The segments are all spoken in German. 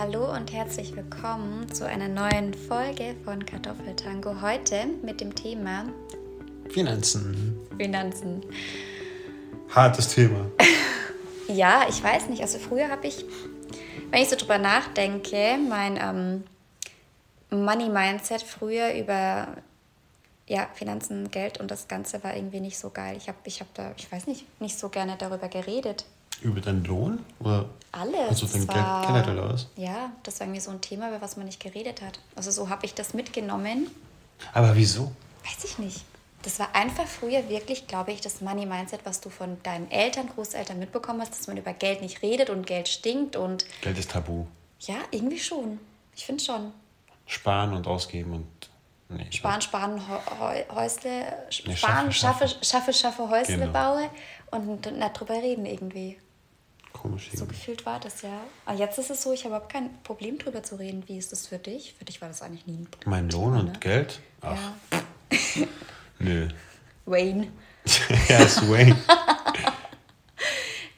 Hallo und herzlich willkommen zu einer neuen Folge von Kartoffeltango. Heute mit dem Thema Finanzen. Finanzen. Hartes Thema. Ja, ich weiß nicht. Also früher habe ich, wenn ich so drüber nachdenke, mein ähm, Money-Mindset früher über ja, Finanzen, Geld und das Ganze war irgendwie nicht so geil. Ich habe ich hab da, ich weiß nicht, nicht so gerne darüber geredet. Über deinen Lohn? Oder Alles. Also dein Geld generell was? Ja, das war irgendwie so ein Thema, über was man nicht geredet hat. Also so habe ich das mitgenommen. Aber wieso? Weiß ich nicht. Das war einfach früher wirklich, glaube ich, das Money-Mindset, was du von deinen Eltern, Großeltern mitbekommen hast, dass man über Geld nicht redet und Geld stinkt und Geld ist tabu. ja, irgendwie schon. Ich finde schon. Sparen und ausgeben und. Nee. Sparen, sparen, Häusle, Nee, sparen, schaffe, schaffe, schaffe, schaffe, Häusle Genau. baue und nicht drüber reden irgendwie. Komisch So irgendwie. gefühlt war das ja. Aber jetzt ist es so, ich habe überhaupt kein Problem drüber zu reden. Wie ist das für dich? Für dich war das eigentlich nie ein Problem. Mein Lohn und Geld? Ach, Ja. nö. Wayne. ja, ist Wayne.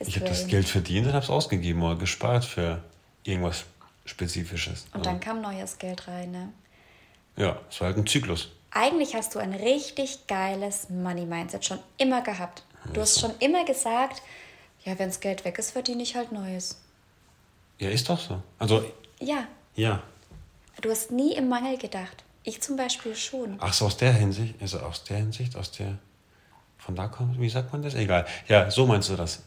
Ich habe das. Geld verdient und habe es ausgegeben oder gespart für irgendwas Spezifisches. Und dann kam neues Geld rein, ne? Ja, es war halt ein Zyklus. Eigentlich hast du ein richtig geiles Money-Mindset schon immer gehabt. Du hast schon immer gesagt, ja, wenn das Geld weg ist, verdiene ich halt Neues. Ja, ist doch so. Also, Ja, ja. du hast nie im Mangel gedacht. Ich zum Beispiel schon. Ach so, aus der Hinsicht, also aus der Hinsicht, aus der, von da kommt, wie sagt man das? Egal. Ja, so meinst du das.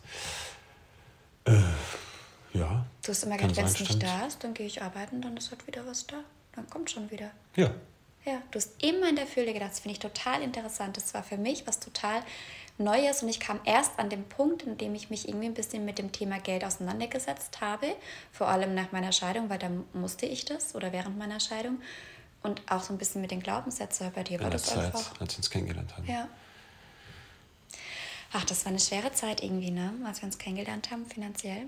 Äh, ja. Du hast immer gedacht, wenn es nicht da ist, dann gehe ich arbeiten, dann ist halt wieder was da. Dann kommt schon wieder. Ja. Ja, du hast immer in der Fülle gedacht. Das finde ich total interessant. Das war für mich was total Neues und ich kam erst an den Punkt, in dem ich mich irgendwie ein bisschen mit dem Thema Geld auseinandergesetzt habe. Vor allem nach meiner Scheidung, weil da musste ich das oder während meiner Scheidung. Und auch so ein bisschen mit den Glaubenssätzen. Bei dir war In der das Zeit, einfach. als wir uns kennengelernt haben. Ja. Ach, das war eine schwere Zeit irgendwie, ne? Als wir uns kennengelernt haben, finanziell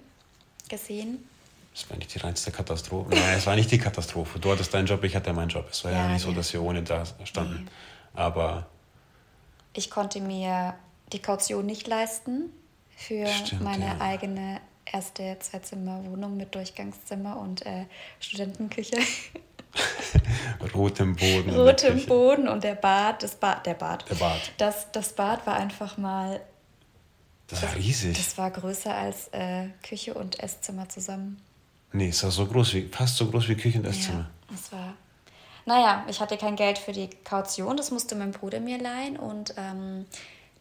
gesehen. Das war nicht die reinste Katastrophe. Nein, es war nicht die Katastrophe. Du hattest deinen Job, ich hatte meinen Job. Es war ja, Ja, nicht so, ja. dass wir ohne da standen. Aber Ich konnte mir die Kaution nicht leisten für Stimmt, meine ja. eigene erste Zweizimmerwohnung mit Durchgangszimmer und äh, Studentenküche. rotem Boden. Rotem. Boden und der Bad, das Bad, der Bad. Der Bad. Das, das Bad war einfach mal, Das war riesig. das war größer als äh, Küche und Esszimmer zusammen. nee, es war so groß wie, fast so groß wie Küche und Esszimmer. Ja, das war. Naja, ich hatte kein Geld für die Kaution, das musste mein Bruder mir leihen. Und ähm,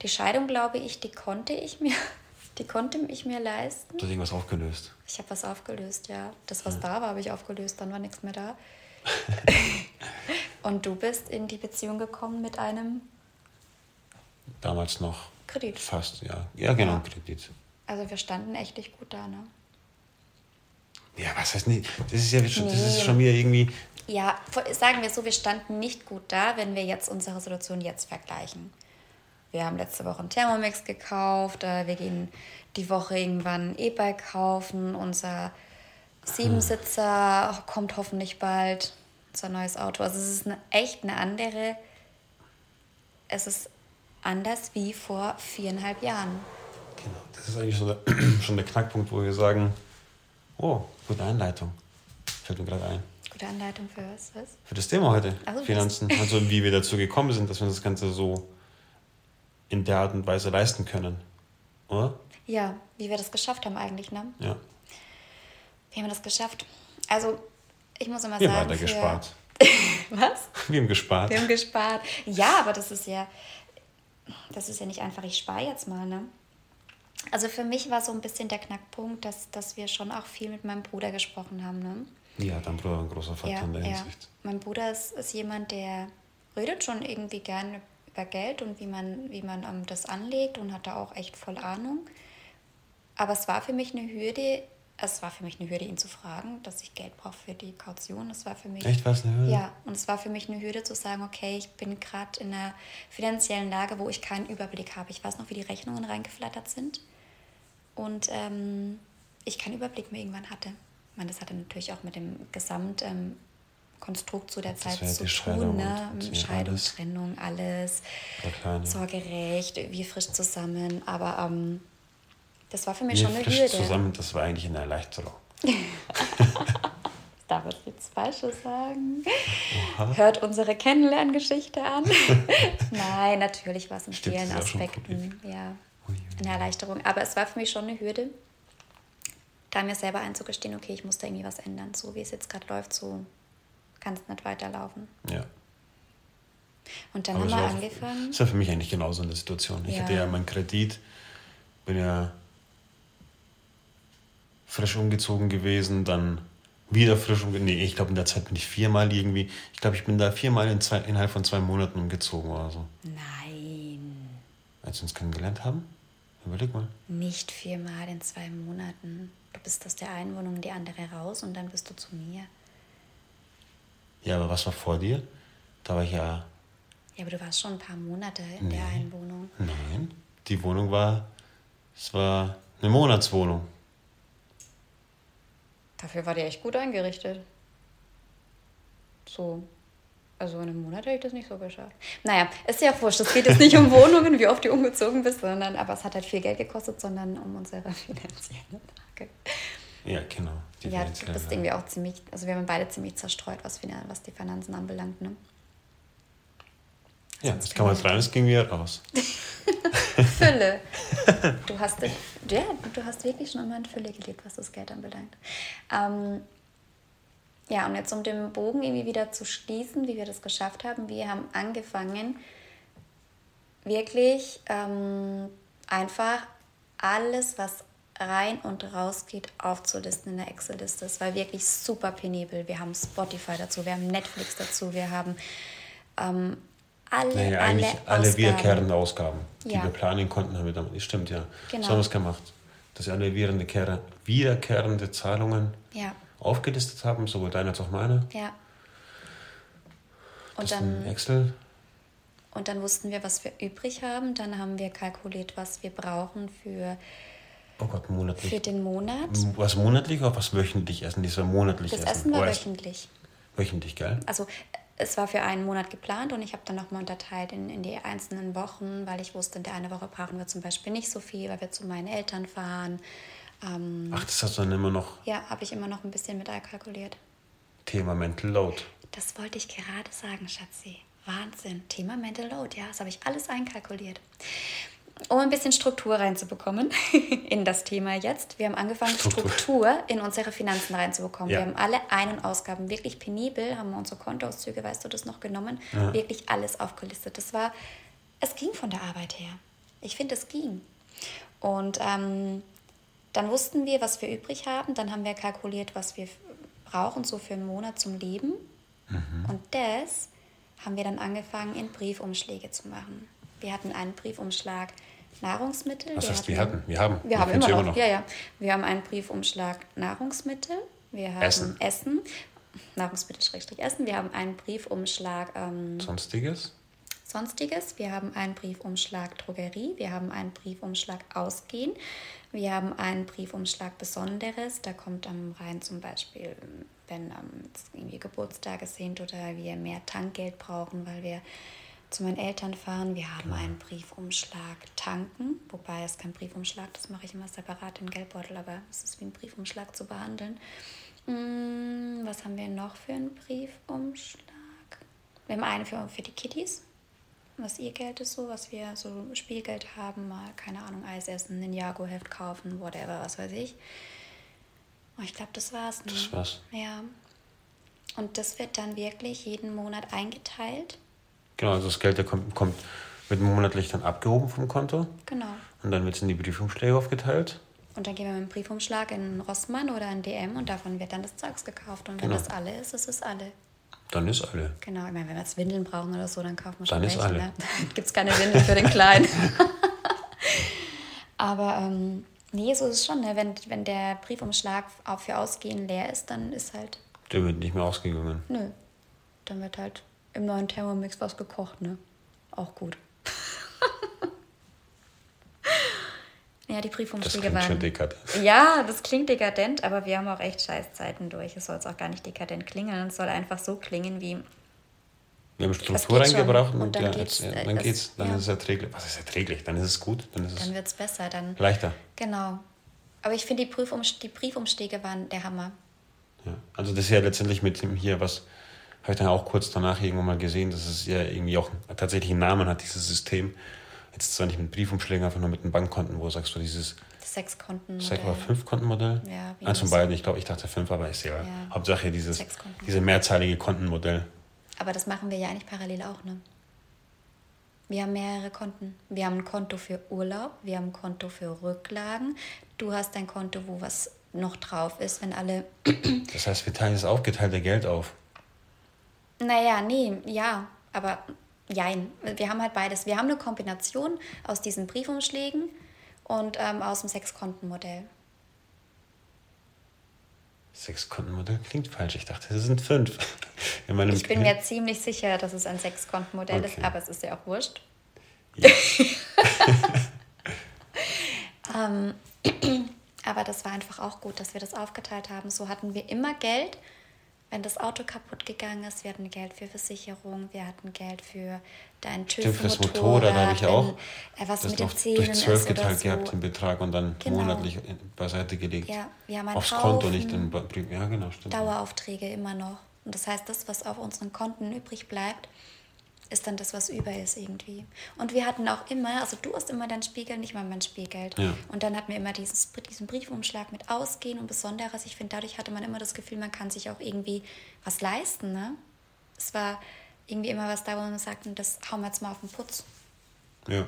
die Scheidung, glaube ich, die konnte ich mir, die konnte ich mir leisten. Du hast irgendwas aufgelöst. Ich habe was aufgelöst, ja. Das, was da war, habe ich aufgelöst, dann war nichts mehr da. Und du bist in die Beziehung gekommen mit einem Damals noch. Kredit. Fast, ja. Ja, genau, Ja. Kredit. Also wir standen echt nicht gut da, ne? Ja, was heißt nicht? Das ist ja schon, das ist Nee. schon wieder irgendwie. Ja, sagen wir so, wir standen nicht gut da, wenn wir jetzt unsere Situation jetzt vergleichen. Wir haben letzte Woche einen Thermomix gekauft, äh, wir gehen die Woche irgendwann ein E-Bike kaufen, unser Siebensitzer kommt hoffentlich bald, unser neues Auto. Also es ist eine, echt eine andere, es ist anders wie vor viereinhalb Jahren. Genau, das ist eigentlich so der, schon der Knackpunkt, wo wir sagen: Oh, gute Einleitung. Fällt mir gerade ein. Gute Anleitung für was? was? Für das Thema heute. Also, Finanzen. Also, wie wir dazu gekommen sind, dass wir das Ganze so in der Art und Weise leisten können. Oder? Ja, wie wir das geschafft haben eigentlich, ne? Ja. Wie haben wir das geschafft? Also, ich muss immer Wir haben sagen. weiter für- gespart. Was? Wir haben gespart. Wir haben gespart. Ja, aber das ist ja, das ist ja nicht einfach, ich spare jetzt mal, ne? Also für mich war so ein bisschen der Knackpunkt, dass, dass wir schon auch viel mit meinem Bruder gesprochen haben, ne? Ja, dein Bruder war ein großer Faktor Ja, in der ja. Hinsicht. Mein Bruder ist, ist jemand, der redet schon irgendwie gerne über Geld und wie man, wie man ähm, das anlegt und hat da auch echt voll Ahnung. Aber es war für mich eine Hürde, es war für mich eine Hürde, ihn zu fragen, dass ich Geld brauche für die Kaution. Das war für mich. Echt, was eine Hürde? Ja, und es war für mich eine Hürde zu sagen, okay, ich bin gerade in einer finanziellen Lage, wo ich keinen Überblick habe. Ich weiß noch, wie die Rechnungen reingeflattert sind. Und ähm, ich keinen Überblick mehr irgendwann hatte. Ich meine, das hatte natürlich auch mit dem Gesamtkonstrukt ähm, Konstrukt zu der Das Zeit zu tun. Scheidung Ne? Scheidung, alles. Trennung, alles. Kleine. Sorgerecht, wir frisch zusammen. Aber ähm, das war für mich Wir schon eine frisch Hürde. zusammen, das war eigentlich eine Erleichterung. darf jetzt nichts Falsches sagen. Oha. Hört unsere Kennenlerngeschichte an. Nein, natürlich war es in Stimmt, vielen Aspekten ja, eine Erleichterung. Aber es war für mich schon eine Hürde, da mir selber einzugestehen, okay, ich muss da irgendwie was ändern. So wie es jetzt gerade läuft, so kann es nicht weiterlaufen. Ja. Und dann Aber haben wir angefangen. Das war für mich eigentlich genauso eine Situation. Ich ja. hatte ja meinen Kredit, bin ja frisch umgezogen gewesen, dann wieder frisch umgezogen. Nee, ich glaube, in der Zeit bin ich viermal irgendwie. Ich glaube, ich bin da viermal in zwei, innerhalb von zwei Monaten umgezogen oder so. Nein. Als wir uns kennengelernt haben? Überleg mal. Nicht viermal in zwei Monaten. Du bist aus der einen Wohnung in die andere raus und dann bist du zu mir. Ja, aber was war vor dir? Da war ich ja. Ja, aber du warst schon ein paar Monate in nee. der einen Wohnung. Nein, die Wohnung war. Es war eine Monatswohnung. Dafür war die echt gut eingerichtet. So. Also in einem Monat hätte ich das nicht so geschafft. Naja, ist ja wurscht. Es geht jetzt nicht um Wohnungen, wie oft du umgezogen bist, sondern aber es hat halt viel Geld gekostet, sondern um unsere finanzielle Lage. Ja, genau. ja, du bist irgendwie auch ziemlich, also wir haben beide ziemlich zerstreut, was, was die Finanzen anbelangt, ne? Ja, das kann man rein, es ging wieder raus. Fülle. Du hast, ja, du hast wirklich schon immer in Fülle gelebt, was das Geld anbelangt. Ähm, ja, und jetzt um den Bogen irgendwie wieder zu schließen, wie wir das geschafft haben. Wir haben angefangen, wirklich ähm, einfach alles, was rein und raus geht, aufzulisten in der Excel-Liste. Es war wirklich super penibel. Wir haben Spotify dazu, wir haben Netflix dazu, wir haben ähm, alle, naja, eigentlich alle, alle wiederkehrende Ausgaben, die ja. wir planen konnten, haben wir damit. Stimmt, ja. Genau. So haben wir es gemacht. Dass wir alle wiederkehrende, wiederkehrende Zahlungen ja. aufgelistet haben, sowohl deine als auch meine. Ja. Und das dann Excel. Und dann wussten wir, was wir übrig haben. Dann haben wir kalkuliert, was wir brauchen für, oh Gott, monatlich. für den Monat. Was monatlich oder was wöchentlich essen? Das war monatlich das essen. Essen war wöchentlich. Wöchentlich, gell? Also es war für einen Monat geplant und ich habe dann nochmal unterteilt in, in die einzelnen Wochen, weil ich wusste, in der eine Woche brauchen wir zum Beispiel nicht so viel, weil wir zu meinen Eltern fahren. Ähm, Ach, das hast du dann immer noch? Ja, habe ich immer noch ein bisschen mit einkalkuliert. Thema Mental Load. Das wollte ich gerade sagen, Schatzi. Wahnsinn. Thema Mental Load, ja, das habe ich alles einkalkuliert um ein bisschen Struktur reinzubekommen in das Thema jetzt. Wir haben angefangen, Struktur, Struktur in unsere Finanzen reinzubekommen. Ja. Wir haben alle Ein- und Ausgaben wirklich penibel, haben wir unsere Kontoauszüge, weißt du das noch, genommen, ja. wirklich alles aufgelistet. Das war, es ging von der Arbeit her. Ich finde, es ging. Und ähm, dann wussten wir, was wir übrig haben. Dann haben wir kalkuliert, was wir brauchen, so für einen Monat zum Leben. Mhm. Und das haben wir dann angefangen, in Briefumschläge zu machen. Wir hatten einen Briefumschlag Nahrungsmittel. Was heißt, wir hatten? Wir haben. Wir, wir haben immer noch. noch. Ja, ja. Wir haben einen Briefumschlag Nahrungsmittel. Wir haben Essen. Essen. Nahrungsmittel Schrägstrich Essen. Wir haben einen Briefumschlag. Ähm, Sonstiges. Sonstiges. Wir haben einen Briefumschlag Drogerie. Wir haben einen Briefumschlag Ausgehen. Wir haben einen Briefumschlag Besonderes. Da kommt dann rein zum Beispiel, wenn ähm, irgendwie Geburtstage sind oder wir mehr Tankgeld brauchen, weil wir zu meinen Eltern fahren. Wir haben einen Briefumschlag tanken, wobei es kein Briefumschlag, das mache ich immer separat in Geldbeutel, aber es ist wie ein Briefumschlag zu behandeln. Hm, was haben wir noch für einen Briefumschlag? Wir haben einen für, für die Kitties, was ihr Geld ist so, was wir so Spielgeld haben, mal, keine Ahnung, Eis essen, Ninjago-Heft kaufen, whatever, was weiß ich. Oh, ich glaube, das war's. Ne? Das war's. Ja. Und das wird dann wirklich jeden Monat eingeteilt Genau, also das Geld kommt, kommt, wird monatlich dann abgehoben vom Konto. Genau. Und dann wird es in die Briefumschläge aufgeteilt. Und dann gehen wir mit dem Briefumschlag in Rossmann oder in DM und davon wird dann das Zeugs gekauft. Und wenn genau. das alle ist, ist es alle. Dann ist alle. Genau, ich meine, wenn wir jetzt Windeln brauchen oder so, dann kaufen wir schon Dann welche, ist alle. Ne? Dann gibt es keine Windeln für den Kleinen. Aber ähm, nee, so ist es schon. Ne? Wenn, wenn der Briefumschlag auch für Ausgehen leer ist, dann ist halt... Der wird nicht mehr ausgegangen. Nö. Dann wird halt im neuen Thermomix was gekocht, ne? Auch gut. ja, die Briefumschläge waren. Schon dekadent. Ja, das klingt dekadent, aber wir haben auch echt Scheißzeiten durch. Es soll jetzt auch gar nicht dekadent klingen, es soll einfach so klingen wie. Wir haben Struktur reingebracht und, und dann, ja, geht's, ja, dann, geht's, dann ja. ist es erträglich. Was ist erträglich? Dann ist es gut. Dann, dann wird es besser. Dann, leichter. Genau. Aber ich finde, die, Prüfum die Briefumschläge waren der Hammer. Ja. Also das ist ja letztendlich mit dem hier, was habe ich dann auch kurz danach irgendwann mal gesehen, dass es ja irgendwie auch tatsächlich einen Namen hat, dieses System. Jetzt zwar nicht mit Briefumschlägen, einfach nur mit den Bankkonten, wo sagst du dieses Sechs-Konten. Sechs- oder Fünf-Konten-Modell? Ja, Eins von beiden, ich glaube, ich dachte fünf, aber ist ja. ja. Hauptsache dieses, diese mehrzeilige Kontenmodell. Aber das machen wir ja eigentlich parallel auch, ne? Wir haben mehrere Konten. Wir haben ein Konto für Urlaub, wir haben ein Konto für Rücklagen. Du hast ein Konto, wo was noch drauf ist, wenn alle. das heißt, wir teilen das aufgeteilte Geld auf. Naja, nee, ja, aber jein. Wir haben halt beides. Wir haben eine Kombination aus diesen Briefumschlägen und ähm, aus dem Sechskontenmodell. Sechskontenmodell klingt falsch. Ich dachte, es sind fünf. ich bin mir ziemlich sicher, dass es ein Sechskontenmodell okay. ist, aber es ist ja auch wurscht. Ja. ähm, aber das war einfach auch gut, dass wir das aufgeteilt haben. So hatten wir immer Geld wenn das Auto kaputt gegangen ist, wir hatten Geld für Versicherung, wir hatten Geld für dein TÜV Stimmt, fürs Motorrad, da habe ich auch wenn, äh, was mit den Zähnen durch zwölf geteilt so. gehabt, den Betrag, und dann genau. monatlich beiseite gelegt. Ja, wir haben Aufs Konto, nicht in Ja, genau, stimmt. Daueraufträge immer noch. Und das heißt, das, was auf unseren Konten übrig bleibt, ist dann das, was über ist irgendwie. Und wir hatten auch immer, also du hast immer dein Spiegel, nicht mal mein Spielgeld. Ja. Und dann hatten wir immer dieses, diesen Briefumschlag mit Ausgehen und Besonderes. Ich finde, dadurch hatte man immer das Gefühl, man kann sich auch irgendwie was leisten. Ne? Es war irgendwie immer was da, wo man sagt, das hauen wir jetzt mal auf den Putz. Ja.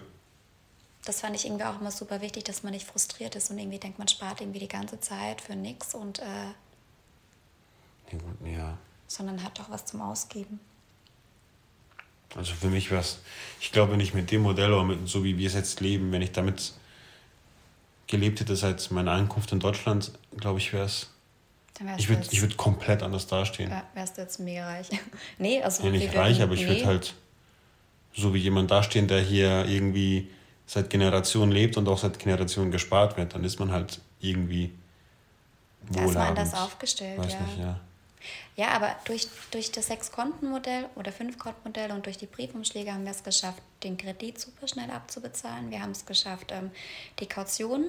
Das fand ich irgendwie auch immer super wichtig, dass man nicht frustriert ist und irgendwie denkt, man spart irgendwie die ganze Zeit für nichts und äh, ja. sondern hat doch was zum Ausgeben. Also für mich wäre es, ich glaube nicht mit dem Modell, aber mit, so wie wir es jetzt leben, wenn ich damit gelebt hätte seit meiner Ankunft in Deutschland, glaube ich, wäre es. Ich würde würd komplett anders dastehen. Ja, wärst du jetzt mega reich. nee, also. Ja, nicht reich, aber ich nee. würde halt so wie jemand dastehen, der hier irgendwie seit Generationen lebt und auch seit Generationen gespart wird. Dann ist man halt irgendwie wohlhabend. Da ist man anders aufgestellt, Weiß ja. Nicht, ja. Ja, aber durch, durch das Sechs-Konten-Modell oder Fünf-Konten-Modell und durch die Briefumschläge haben wir es geschafft, den Kredit super schnell abzubezahlen. Wir haben es geschafft, ähm, die Kaution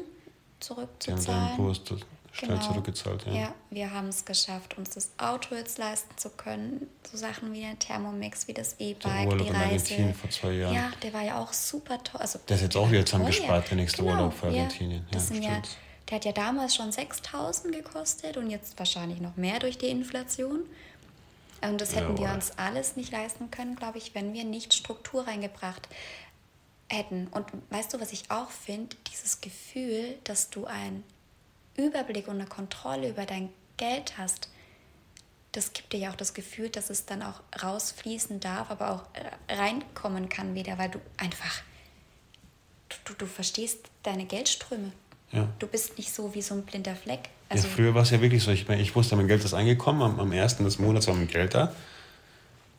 zurückzuzahlen. Ja, Kurs schnell genau. zurückgezahlt, ja. Ja, wir haben es geschafft, uns das Auto jetzt leisten zu können. So Sachen wie der Thermomix, wie das E-Bike, die Reise. vor zwei Jahren. Ja, der war ja auch super toll. Also, der ist jetzt auch wieder zusammengespart, der nächste genau. Urlaub für Argentinien. Ja, das sind ja der hat ja damals schon 6000 gekostet und jetzt wahrscheinlich noch mehr durch die Inflation. Und das hätten ja, wir uns alles nicht leisten können, glaube ich, wenn wir nicht Struktur reingebracht hätten. Und weißt du, was ich auch finde? Dieses Gefühl, dass du einen Überblick und eine Kontrolle über dein Geld hast, das gibt dir ja auch das Gefühl, dass es dann auch rausfließen darf, aber auch reinkommen kann wieder, weil du einfach, du, du verstehst deine Geldströme. Ja. Du bist nicht so wie so ein blinder Fleck. Also ja, früher war es ja wirklich so. Ich, ich wusste, mein Geld ist eingekommen. Am, am ersten des Monats war mein Geld da.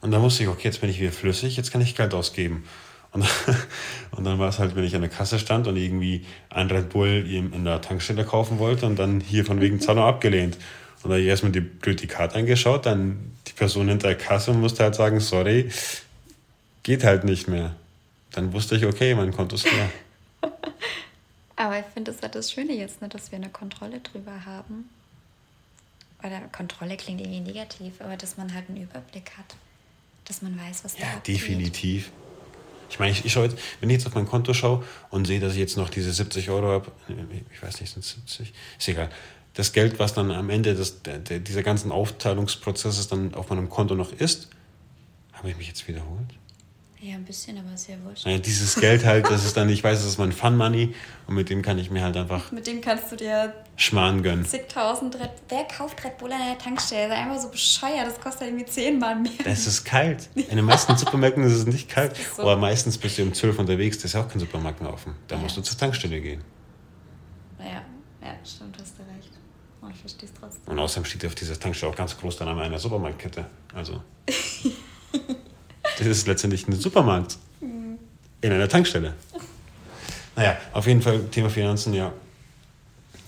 Und dann wusste ich, okay, jetzt bin ich wieder flüssig, jetzt kann ich Geld ausgeben. Und, und dann war es halt, wenn ich an der Kasse stand und irgendwie ein Red Bull in der Tankstelle kaufen wollte und dann hier von wegen Zahlung abgelehnt. Und dann habe ich erstmal die, die Karte angeschaut, dann die Person hinter der Kasse musste halt sagen, sorry, geht halt nicht mehr. Dann wusste ich, okay, mein Konto ist leer. Aber ich finde, das ist halt das Schöne jetzt, ne, dass wir eine Kontrolle drüber haben. Oder Kontrolle klingt irgendwie negativ, aber dass man halt einen Überblick hat. Dass man weiß, was ja, da abgeht. definitiv. Ich meine, ich, ich schaue jetzt, wenn ich jetzt auf mein Konto schaue und sehe, dass ich jetzt noch diese 70 Euro habe, ich weiß nicht, sind 70, ist egal. Das Geld, was dann am Ende des, der, der, dieser ganzen Aufteilungsprozesses dann auf meinem Konto noch ist, habe ich mich jetzt wiederholt? Ja, ein bisschen, aber sehr wurscht. Ja, dieses Geld halt, das ist dann, ich weiß, das ist mein Fun Money und mit dem kann ich mir halt einfach. Mit dem kannst du dir. Schmarrn gönnen. Zigtausend Red Wer kauft Red Bull an der Tankstelle? Das ist einfach so bescheuert, das kostet irgendwie zehnmal mehr. Es ist kalt. In den meisten Supermärkten ist es nicht kalt. So. Aber meistens bist du um 12 unterwegs, da ist ja auch kein Supermarkt mehr offen. Da ja. musst du zur Tankstelle gehen. Ja, ja, stimmt, hast du recht. Und oh, ich verstehe es trotzdem. Und außerdem steht auf dieser Tankstelle auch ganz groß der Name einer Supermarktkette. Also. Das ist letztendlich ein Supermarkt. In einer Tankstelle. Naja, auf jeden Fall Thema Finanzen, ja.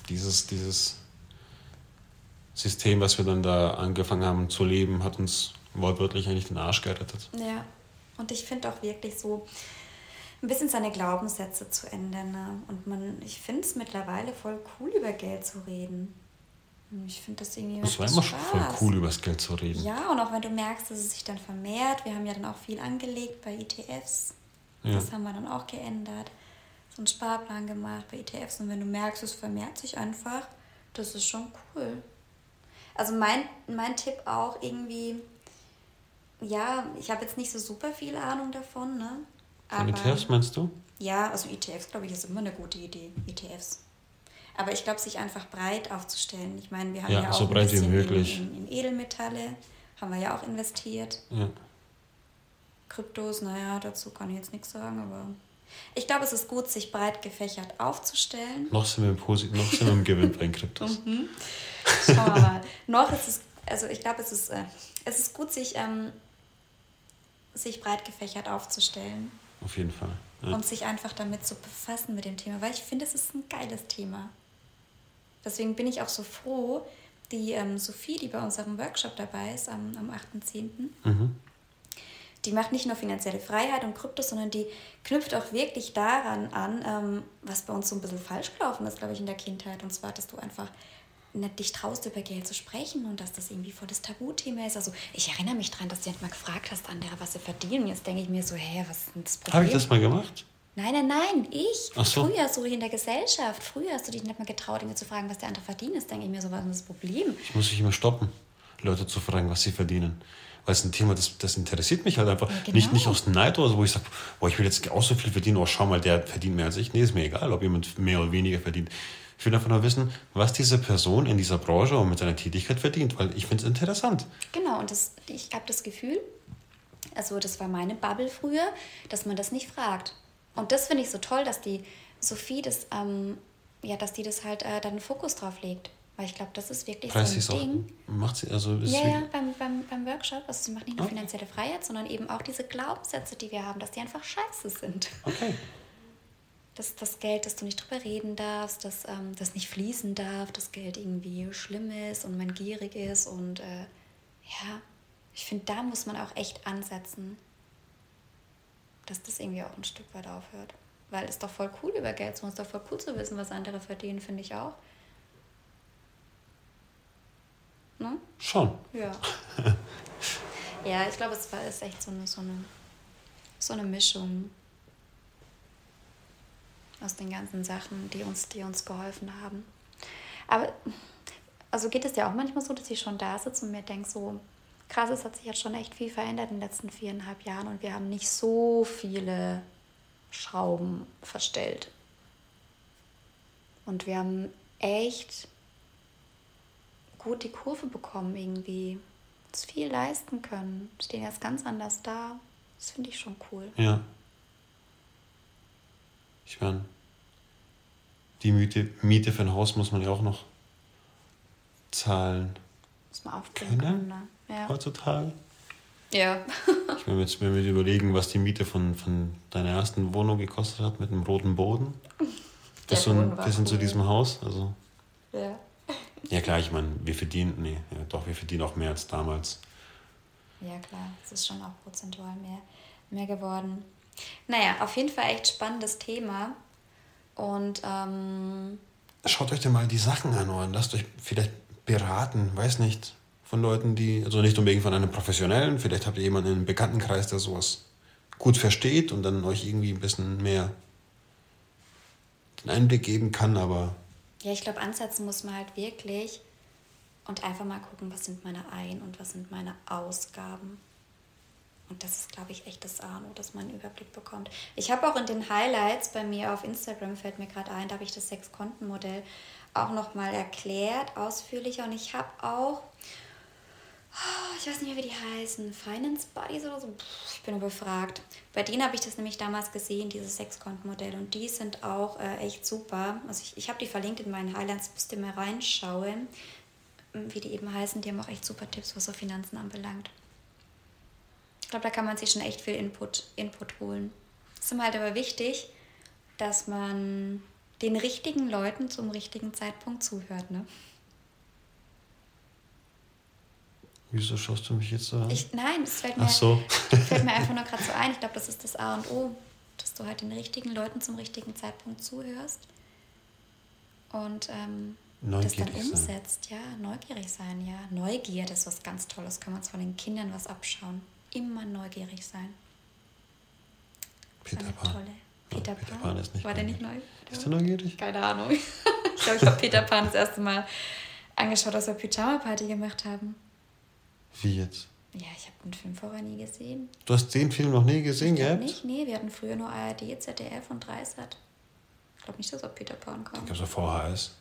Dieses, dieses System, was wir dann da angefangen haben zu leben, hat uns wortwörtlich eigentlich den Arsch gerettet. Ja, und ich finde auch wirklich so ein bisschen seine Glaubenssätze zu ändern. Ne? Und man, ich finde es mittlerweile voll cool, über Geld zu reden. Ich finde das irgendwie. Es war immer schon voll cool, über das Geld zu reden. Ja, und auch wenn du merkst, dass es sich dann vermehrt. Wir haben ja dann auch viel angelegt bei ETFs. Ja. Das haben wir dann auch geändert. So einen Sparplan gemacht bei ETFs. Und wenn du merkst, es vermehrt sich einfach, das ist schon cool. Also mein, mein Tipp auch irgendwie, ja, ich habe jetzt nicht so super viel Ahnung davon, ne? Von ETFs meinst du? Ja, also ETFs, glaube ich, ist immer eine gute Idee. ETFs. Aber ich glaube, sich einfach breit aufzustellen. Ich meine, wir haben ja, ja auch so breit wie möglich. In, in, Edelmetalle, haben wir ja auch investiert. Ja. Kryptos, naja, dazu kann ich jetzt nichts sagen, aber ich glaube, es ist gut, sich breit gefächert aufzustellen. Noch sind wir im, Posit noch sind wir im Gewinn bei den Kryptos. mhm. Schauen wir mal. noch ist es, also ich glaube, es ist, äh, es ist gut, sich, ähm, sich breit gefächert aufzustellen. Auf jeden Fall. Ja. Und sich einfach damit zu befassen mit dem Thema, weil ich finde, es ist ein geiles Thema. Deswegen bin ich auch so froh, die ähm, Sophie, die bei unserem Workshop dabei ist am, am 8.10., mhm. die macht nicht nur finanzielle Freiheit und Kryptos, sondern die knüpft auch wirklich daran an, ähm, was bei uns so ein bisschen falsch gelaufen ist, glaube ich, in der Kindheit. Und zwar, dass du einfach nicht dich traust, über Geld zu sprechen und dass das irgendwie voll das Tabuthema ist. Also ich erinnere mich daran, dass du mal gefragt hast, andere, was sie verdienen. Jetzt denke ich mir so, hä, was ist denn das Problem? Habe ich das mal gemacht? Nein, nein, nein, ich. Ach so. Früher, so in der Gesellschaft, früher hast du dich nicht mal getraut, irgendwie zu fragen, was der andere verdient. Das denke ich mir so, was ist das Problem? Ich muss mich immer stoppen, Leute zu fragen, was sie verdienen. Weil es ein Thema, das, das interessiert mich halt einfach. Ja, genau. nicht, nicht aus Neid oder so, wo ich sage, boah, ich will jetzt auch so viel verdienen, oh, schau mal, der verdient mehr als ich. Nee, ist mir egal, ob jemand mehr oder weniger verdient. Ich will einfach nur wissen, was diese Person in dieser Branche und mit seiner Tätigkeit verdient, weil ich finde es interessant. Genau, und das, ich habe das Gefühl, also das war meine Bubble früher, dass man das nicht fragt. Und das finde ich so toll, dass die Sophie das, ähm, ja, dass die das halt äh, dann einen Fokus drauf legt. Weil ich glaube, das ist wirklich Preis so ein Ding. Auch, macht sie, also ist ja, ja, beim, beim, beim Workshop. Also sie macht nicht nur okay. finanzielle Freiheit, sondern eben auch diese Glaubenssätze, die wir haben, dass die einfach scheiße sind. Okay. Dass das Geld, dass du nicht drüber reden darfst, dass ähm, das nicht fließen darf, dass Geld irgendwie schlimm ist und man gierig ist. Und äh, ja, ich finde, da muss man auch echt ansetzen dass das irgendwie auch ein Stück weit aufhört. Weil es doch voll cool über Geld zu, es ist doch voll cool zu wissen, was andere verdienen, finde ich auch. Ne? Schon. Ja. ja, ich glaube, es war ist echt so eine, so, eine, so eine Mischung aus den ganzen Sachen, die uns, die uns geholfen haben. Aber also geht es ja auch manchmal so, dass ich schon da sitze und mir denke, so, krass, es hat sich jetzt schon echt viel verändert in den letzten viereinhalb Jahren und wir haben nicht so viele Schrauben verstellt. Und wir haben echt gut die Kurve bekommen irgendwie. Uns viel leisten können. Stehen jetzt ganz anders da. Das finde ich schon cool. Ja. Ich meine, die Miete, Miete für ein Haus muss man ja auch noch zahlen. Muss man aufbringen können, ne? Ja. heutzutage. Ja. ich will mir jetzt mir überlegen, was die Miete von, von deiner ersten Wohnung gekostet hat mit einem roten Boden. Bis, so ein, bis hin zu diesem Haus. Also. Ja. Ja klar, ich meine, wir verdienen, nee, ja, doch, wir verdienen auch mehr als damals. Ja klar, es ist schon auch prozentual mehr, mehr geworden. Naja, auf jeden Fall echt spannendes Thema. Und ähm, schaut euch denn mal die Sachen an und lasst euch vielleicht beraten, weiß nicht von Leuten, die, also nicht unbedingt von einem Professionellen, vielleicht habt ihr jemanden einem Bekanntenkreis, der sowas gut versteht und dann euch irgendwie ein bisschen mehr den Einblick geben kann, aber. Ja, ich glaube, ansetzen muss man halt wirklich und einfach mal gucken, was sind meine Ein- und was sind meine Ausgaben. Und das ist, glaube ich, echt das A, dass man einen Überblick bekommt. Ich habe auch in den Highlights bei mir auf Instagram, fällt mir gerade ein, da habe ich das Sechs-Konten-Modell auch nochmal erklärt, ausführlicher. Und ich habe auch ich weiß nicht mehr, wie die heißen, Finance Buddies oder so. Ich bin überfragt. Bei denen habe ich das nämlich damals gesehen, dieses Sechskontenmodell. Und die sind auch äh, echt super. Also ich, ich habe die verlinkt in meinen Highlights, müsst ihr mal reinschauen, wie die eben heißen. Die haben auch echt super Tipps, was so Finanzen anbelangt. Ich glaube, da kann man sich schon echt viel Input, Input holen. Es ist halt aber wichtig, dass man den richtigen Leuten zum richtigen Zeitpunkt zuhört. Ne? Wieso schaust du mich jetzt so an? Ich, nein, es fällt mir, so. fällt mir einfach nur gerade so ein. Ich glaube, das ist das A und O, dass du halt den richtigen Leuten zum richtigen Zeitpunkt zuhörst. Und ähm, das dann umsetzt. Sein. Ja, neugierig sein, ja. Neugier, das ist was ganz Tolles. Können wir uns von den Kindern was abschauen. Immer neugierig sein. Peter Pan. Tolle. Peter, Peter Pan. Pan ist nicht War der nicht neu? Ist der neugierig? Keine Ahnung. ich glaube, ich habe Peter Pan das erste Mal angeschaut, als wir Pyjama-Party gemacht haben. Wie jetzt? Ja, ich habe den Film vorher nie gesehen. Du hast den Film noch nie gesehen gehabt? nicht, nee. Wir hatten früher nur ARD, ZDF und Dreisat. Ich glaube nicht, dass auch Peter Pan kam. Ich glaube, es VHS.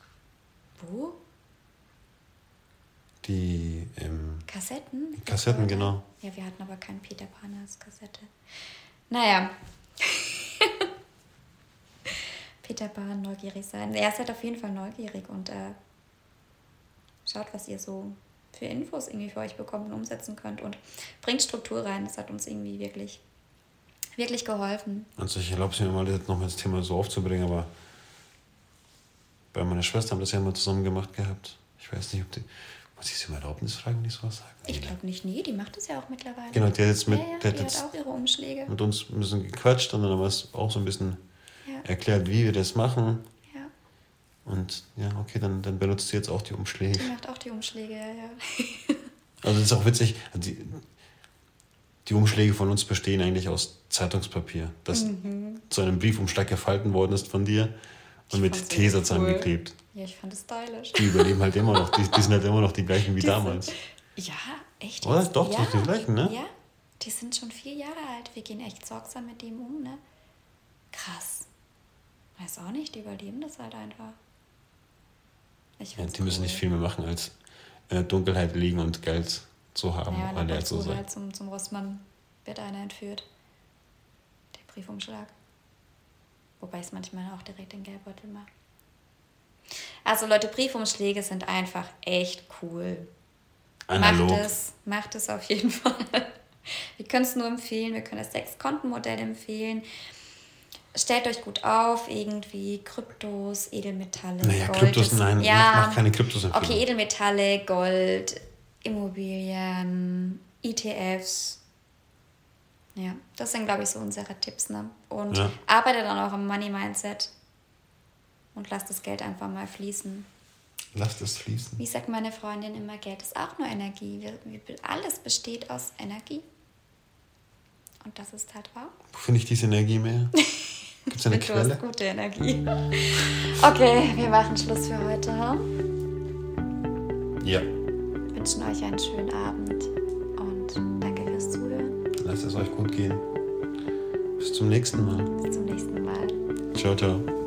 Wo? Die ähm, Kassetten? Kassetten, genau. Ja, wir hatten aber keinen Peter Pan als Kassette. Naja. Peter Pan, neugierig sein. Er ist halt auf jeden Fall neugierig und äh, schaut, was ihr so für Infos irgendwie für euch bekommt und umsetzen könnt und bringt Struktur rein. Das hat uns irgendwie wirklich, wirklich geholfen. Also ich erlaube es mir mal, jetzt nochmal das Thema so aufzubringen, aber bei meiner Schwester haben das ja mal zusammen gemacht gehabt. Ich weiß nicht, ob die. Muss ich sie um Erlaubnis fragen, wenn ich sowas sage? Ich glaube nicht, nee, die macht das ja auch mittlerweile. Genau, die hat jetzt mit, ja, ja, die hat jetzt auch ihre Umschläge. mit uns ein bisschen gequatscht und dann haben wir es auch so ein bisschen ja. erklärt, wie wir das machen. Ja. Und ja, okay, dann, dann benutzt sie jetzt auch die Umschläge. Die macht auch die Umschläge, ja. also das ist auch witzig. Die, die Umschläge von uns bestehen eigentlich aus Zeitungspapier, das mhm. zu einem Briefumschlag gefalten worden ist von dir und mit Tesa cool. Ja, ich fand es stylisch. Die überleben halt immer noch. Die, die sind halt immer noch die gleichen wie die damals. Sind, ja, echt. Oder? Doch, ja. die gleichen, ne? Ja, die sind schon vier Jahre alt. Wir gehen echt sorgsam mit dem um, ne? Krass. Weiß auch nicht, die überleben das halt einfach. Ja, die cool. müssen nicht viel mehr machen, als in der Dunkelheit liegen und Geld zu haben, ja, weil er zu sein. Halt zum, zum Rossmann wird einer entführt. Der Briefumschlag. Wobei es manchmal auch direkt den Geldbeutel macht. Also Leute, Briefumschläge sind einfach echt cool. Analog. Macht es, macht es auf jeden Fall. Wir können es nur empfehlen, wir können das Sechs-Konten-Modell empfehlen. Stellt euch gut auf, irgendwie Kryptos, Edelmetalle. Naja, Gold Kryptos, nein, ja, mach, keine Kryptos. Okay, Edelmetalle, Gold, Immobilien, ETFs. Ja, das sind, glaube ich, so unsere Tipps. Ne? Und ja. arbeitet an eurem Money-Mindset und lasst das Geld einfach mal fließen. Lasst es fließen. Wie sagt meine Freundin immer, Geld ist auch nur Energie. alles besteht aus Energie. Und das ist halt wahr. Wo finde ich diese Energie mehr? Gibt es eine Quelle? Du hast gute Energie. Okay, wir machen Schluss für heute. Ja. Wir wünschen euch einen schönen Abend und danke fürs Zuhören. Lasst es euch gut gehen. Bis zum nächsten Mal. Bis zum nächsten Mal. Ciao, ciao.